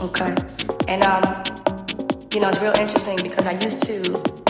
Okay. And um, you know, it's real interesting because I used to